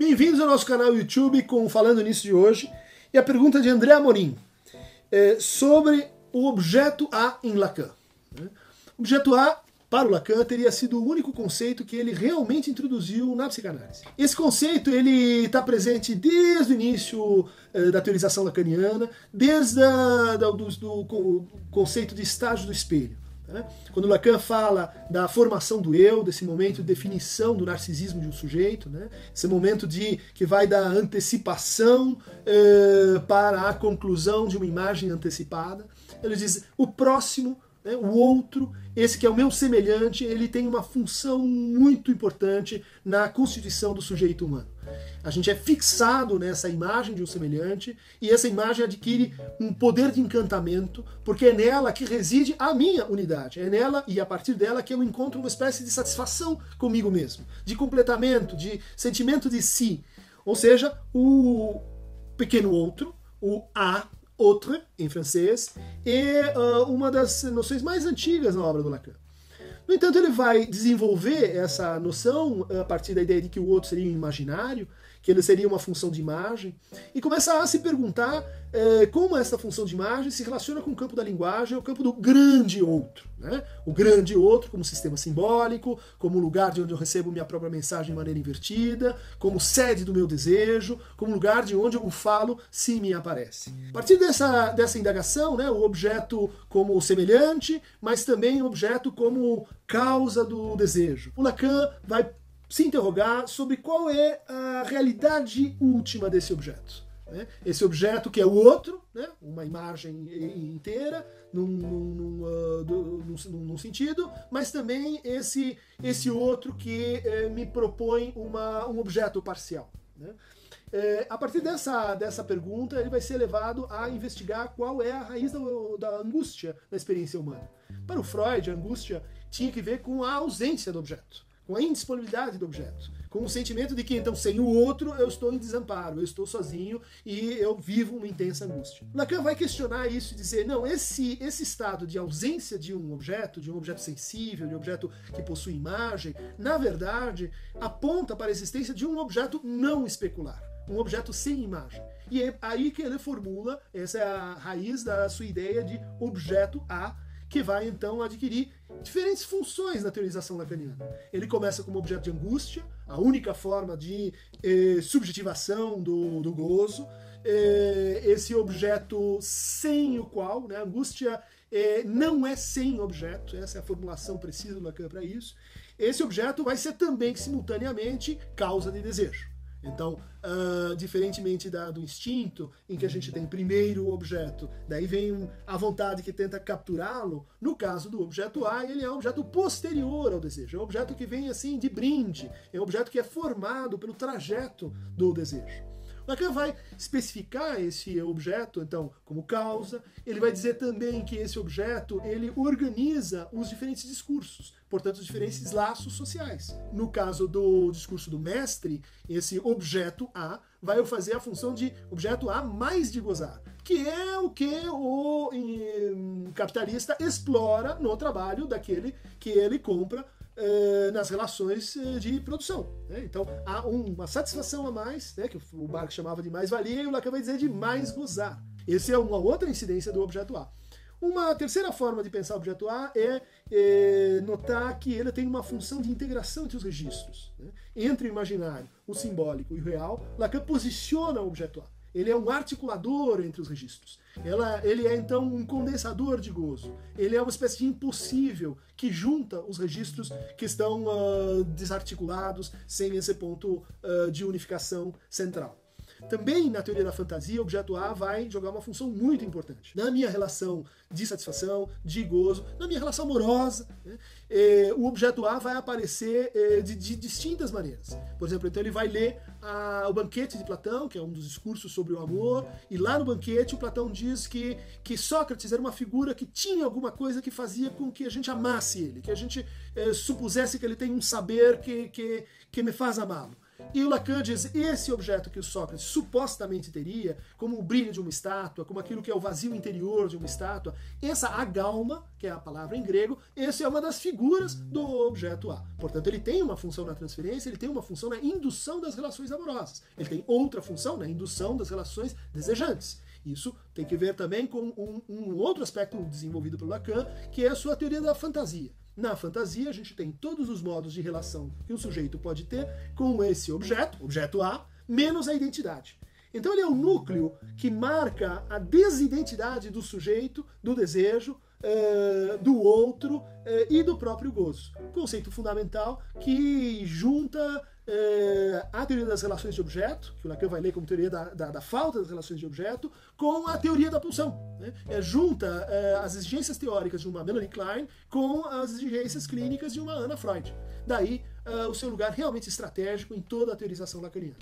Bem-vindos ao nosso canal YouTube com Falando Nisso de hoje. E a pergunta de André Amorim é sobre o objeto A em Lacan. O objeto A, para o Lacan, teria sido o único conceito que ele realmente introduziu na psicanálise. Esse conceito ele está presente desde o início eh, da teorização lacaniana, desde a, do, do, do conceito de estágio do espelho. Né? Quando Lacan fala da formação do eu, desse momento de definição do narcisismo de um sujeito, né? esse momento de que vai da antecipação eh, para a conclusão de uma imagem antecipada, ele diz o próximo né, o outro, esse que é o meu semelhante, ele tem uma função muito importante na constituição do sujeito humano. A gente é fixado nessa imagem de um semelhante e essa imagem adquire um poder de encantamento, porque é nela que reside a minha unidade. É nela e a partir dela que eu encontro uma espécie de satisfação comigo mesmo, de completamento, de sentimento de si. Ou seja, o pequeno outro, o A, autre, em francês, é uh, uma das noções mais antigas na obra do Lacan. No entanto, ele vai desenvolver essa noção a partir da ideia de que o outro seria um imaginário, que ele seria uma função de imagem, e começa a se perguntar é, como essa função de imagem se relaciona com o campo da linguagem, o campo do grande outro. Né? O grande outro como sistema simbólico, como lugar de onde eu recebo minha própria mensagem de maneira invertida, como sede do meu desejo, como lugar de onde eu falo se me aparece. A partir dessa, dessa indagação, né, o objeto como semelhante, mas também o objeto como causa do desejo. O Lacan vai se interrogar sobre qual é a realidade última desse objeto. Né? Esse objeto que é o outro, né? uma imagem inteira, num, num, uh, num, num, sentido, mas também esse, esse outro que eh, me propõe uma, um objeto parcial. Né? É, a partir dessa, dessa pergunta, ele vai ser levado a investigar qual é a raiz da, angústia da experiência humana. Para o Freud, a angústia tinha que ver com a ausência do objeto com a indisponibilidade do objeto, com o sentimento de que então sem o outro eu estou em desamparo, eu estou sozinho e eu vivo uma intensa angústia. Lacan vai questionar isso e dizer, não, esse esse estado de ausência de um objeto, de um objeto sensível, de um objeto que possui imagem, na verdade aponta para a existência de um objeto não especular, um objeto sem imagem. E é aí que ele formula, essa é a raiz da sua ideia de objeto A, que vai então adquirir diferentes funções na teorização lacaniana. Ele começa como objeto de angústia, a única forma de eh, subjetivação do, do gozo, eh, esse objeto sem o qual, né, a angústia eh, não é sem objeto, essa é a formulação precisa do Lacan para isso. Esse objeto vai ser também simultaneamente causa de desejo. Então, uh, diferentemente da, do instinto, em que a gente tem primeiro o objeto, daí vem a vontade que tenta capturá-lo, no caso do objeto A, ele é um objeto posterior ao desejo, é um objeto que vem assim de brinde, é um objeto que é formado pelo trajeto do desejo. Lacan vai especificar esse objeto, então, como causa. Ele vai dizer também que esse objeto ele organiza os diferentes discursos, portanto, os diferentes laços sociais. No caso do discurso do mestre, esse objeto A vai fazer a função de objeto A mais de gozar, que é o que o capitalista explora no trabalho daquele que ele compra eh, nas relações eh, de produção. Né? Então há uma satisfação a mais, né, que o Marx chamava de mais-valia, e o Lacan vai dizer de mais gozar. Essa é uma outra incidência do objeto A. Uma terceira forma de pensar o objeto A é, é, notar que ele tem uma função de integração entre os registros. Né? Entre o imaginário, o simbólico e o real, Lacan posiciona o objeto A. Ele é um articulador entre os registros. Ela, ele é então um condensador de gozo. Ele é uma espécie de impossível que junta os registros que estão uh, desarticulados sem esse ponto uh, de unificação central. Também na teoria da fantasia, o objeto A vai jogar uma função muito importante. Na minha relação de satisfação, de gozo, na minha relação amorosa, né, eh, o objeto A vai aparecer eh, de, de, distintas maneiras. Por exemplo, então ele vai ler a, o banquete de Platão, que é um dos discursos sobre o amor, e lá no banquete o Platão diz que, que Sócrates era uma figura que tinha alguma coisa que fazia com que a gente amasse ele, que a gente eh, supusesse que ele tem um saber que, que, que me faz amá-lo. E o Lacan diz esse objeto que o Sócrates supostamente teria, como o brilho de uma estátua, como aquilo que é o vazio interior de uma estátua, essa agalma, que é a palavra em grego, essa é uma das figuras do objeto A. Portanto, ele tem uma função na transferência, ele tem uma função na indução das relações amorosas. Ele tem outra função na indução das relações desejantes. Isso tem que ver também com um, um outro aspecto desenvolvido pelo Lacan, que é a sua teoria da fantasia. Na fantasia, a gente tem todos os modos de relação que um sujeito pode ter com esse objeto, objeto A, menos a identidade. Então ele é o núcleo que marca a desidentidade do sujeito, do desejo, uh, do outro uh, e do próprio gozo. Conceito fundamental que junta uh, a teoria das relações de objeto, que o Lacan vai ler como teoria da, da, da falta das relações de objeto, com a teoria da pulsão. Né? É, junta as exigências teóricas de uma Melanie Klein com as exigências clínicas de uma Anna Freud. Daí o seu lugar realmente estratégico em toda a teorização lacaniana.